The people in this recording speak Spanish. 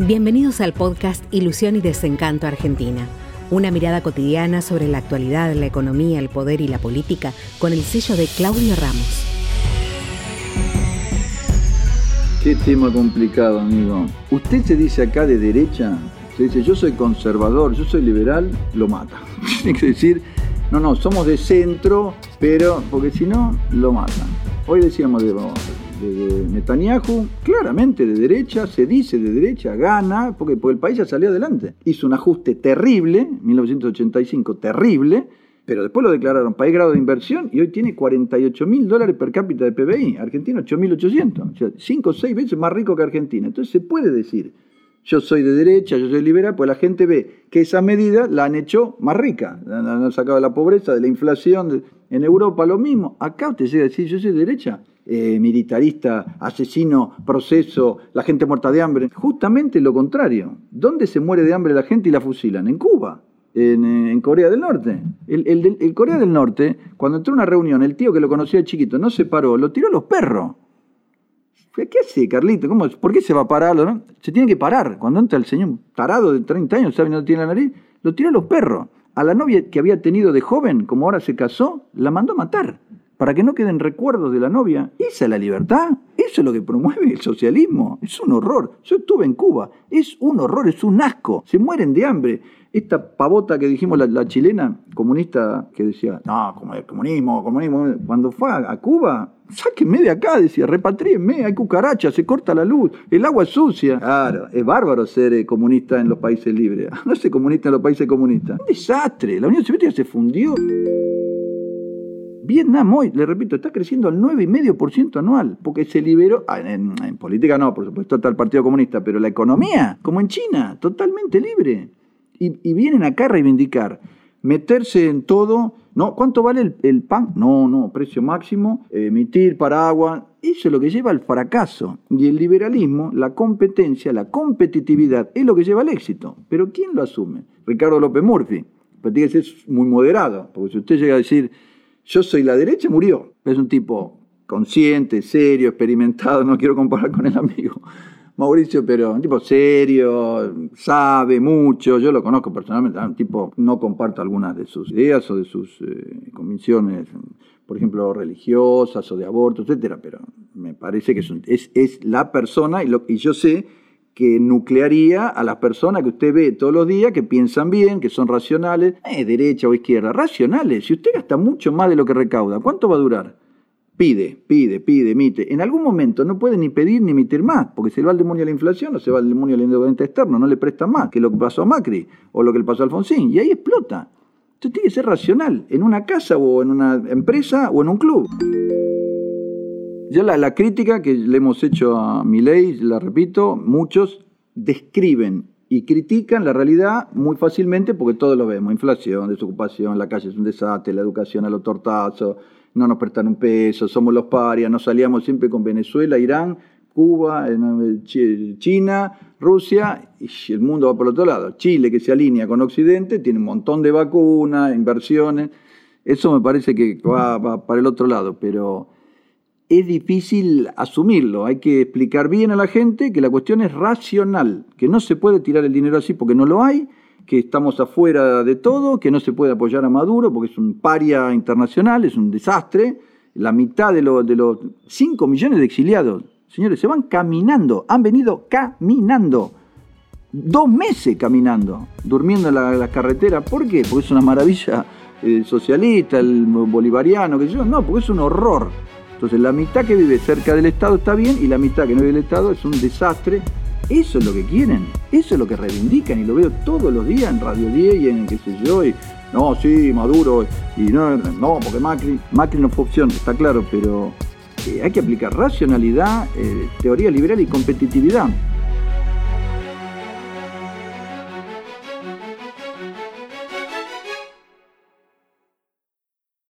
Bienvenidos al podcast Ilusión y Desencanto Argentina. Una mirada cotidiana sobre la actualidad, la economía, el poder y la política con el sello de Claudio Ramos. Qué tema complicado, amigo. Usted se dice acá de derecha, se dice yo soy conservador, yo soy liberal, lo mata. Tiene que decir, no, no, somos de centro, pero, porque si no, lo matan. Hoy decíamos de, de Netanyahu, claramente de derecha, se dice de derecha, gana, porque, el país ya salió adelante. Hizo un ajuste terrible, 1985, terrible, pero después lo declararon país grado de inversión y hoy tiene 48 mil dólares per cápita de PBI. Argentina 8.800, o sea, 5 o 6 veces más rico que Argentina. Entonces se puede decir, yo soy de derecha, yo soy liberal, pues la gente ve que esa medida la han hecho más rica, la han sacado de la pobreza, de la inflación. En Europa lo mismo. Acá usted llega a decir, yo soy de derecha. Eh, militarista, asesino, proceso, la gente muerta de hambre. Justamente lo contrario. ¿Dónde se muere de hambre la gente y la fusilan? En Cuba, en, Corea del Norte. El, Corea del Norte, cuando entró a una reunión, el tío que lo conocía de chiquito no se paró, lo tiró a los perros. ¿Qué hace, Carlito? ¿Cómo, ¿Por qué se va a parar? Se tiene que parar. Cuando entra el señor tarado de 30 años, ¿sabe? No tiene la nariz, lo tiró a los perros. A la novia que había tenido de joven, como ahora se casó, la mandó a matar para que no queden recuerdos de la novia. Esa es la libertad. Eso es lo que promueve el socialismo. Es un horror. Yo estuve en Cuba. Es un horror, es un asco. Se mueren de hambre. Esta pavota que dijimos, la, chilena comunista, que decía, no, comunismo, comunismo. Cuando fue a, Cuba, sáquenme de acá, decía, repatríenme, hay cucarachas, se corta la luz, el agua es sucia. Claro, es bárbaro ser eh, comunista en los países libres. No ser comunista en los países comunistas. Un desastre. La Unión Soviética se fundió. Vietnam hoy, le repito, está creciendo al 9,5% anual, porque se liberó, ah, en, política no, por supuesto está el Partido Comunista, pero la economía, como en China, totalmente libre. Y, vienen acá a reivindicar, meterse en todo, ¿no? ¿Cuánto vale el, pan? No, no, precio máximo, emitir paraguas, eso es lo que lleva al fracaso. Y el liberalismo, la competencia, la competitividad, es lo que lleva al éxito. Pero ¿quién lo asume? Ricardo López Murphy. Pero tiene que ser muy moderado, porque si usted llega a decir yo soy la derecha, murió. Es un tipo consciente, serio, experimentado, no quiero comparar con el amigo Mauricio, pero un tipo serio, sabe mucho, yo lo conozco personalmente, un tipo, no comparto algunas de sus ideas o de sus eh, convicciones, por ejemplo, religiosas o de aborto, etcétera, pero me parece que es, es, la persona y, lo, y yo sé que nuclearía a las personas que usted ve todos los días, que piensan bien, que son racionales, eh, derecha o izquierda, racionales. Si usted gasta mucho más de lo que recauda, ¿cuánto va a durar? Pide, pide, pide, emite. En algún momento no puede ni pedir ni emitir más, porque se va al demonio la inflación o se va al demonio el endeudamiento externo, no le presta más que lo que pasó a Macri o lo que le pasó a Alfonsín, y ahí explota. Usted tiene que ser racional, en una casa o en una empresa o en un club. Ya la, crítica que le hemos hecho a ley, la repito, muchos describen y critican la realidad muy fácilmente porque todos lo vemos. Inflación, desocupación, la calle es un desastre, la educación a los tortazos, no nos prestan un peso, somos los parias, nos salíamos siempre con Venezuela, Irán, Cuba, China, Rusia y el mundo va por el otro lado. Chile que se alinea con Occidente, tiene un montón de vacunas, inversiones. Eso me parece que va para el otro lado, pero es difícil asumirlo. Hay que explicar bien a la gente que la cuestión es racional, que no se puede tirar el dinero así porque no lo hay, que estamos afuera de todo, que no se puede apoyar a Maduro porque es un paria internacional, es un desastre. La mitad de, los 5 millones de exiliados, señores, se van caminando, han venido caminando. Dos meses caminando, durmiendo en la, carretera. ¿Por qué? Porque es una maravilla eh, socialista, el bolivariano, que yo. No, porque es un horror. Entonces la mitad que vive cerca del Estado está bien y la mitad que no vive del Estado es un desastre. Eso es lo que quieren, eso es lo que reivindican y lo veo todos los días en Radio 10 y en qué sé yo. Y, no, sí, Maduro, y no, no, porque Macri, Macri no fue opción, está claro, pero eh, hay que aplicar racionalidad, eh, teoría liberal y competitividad.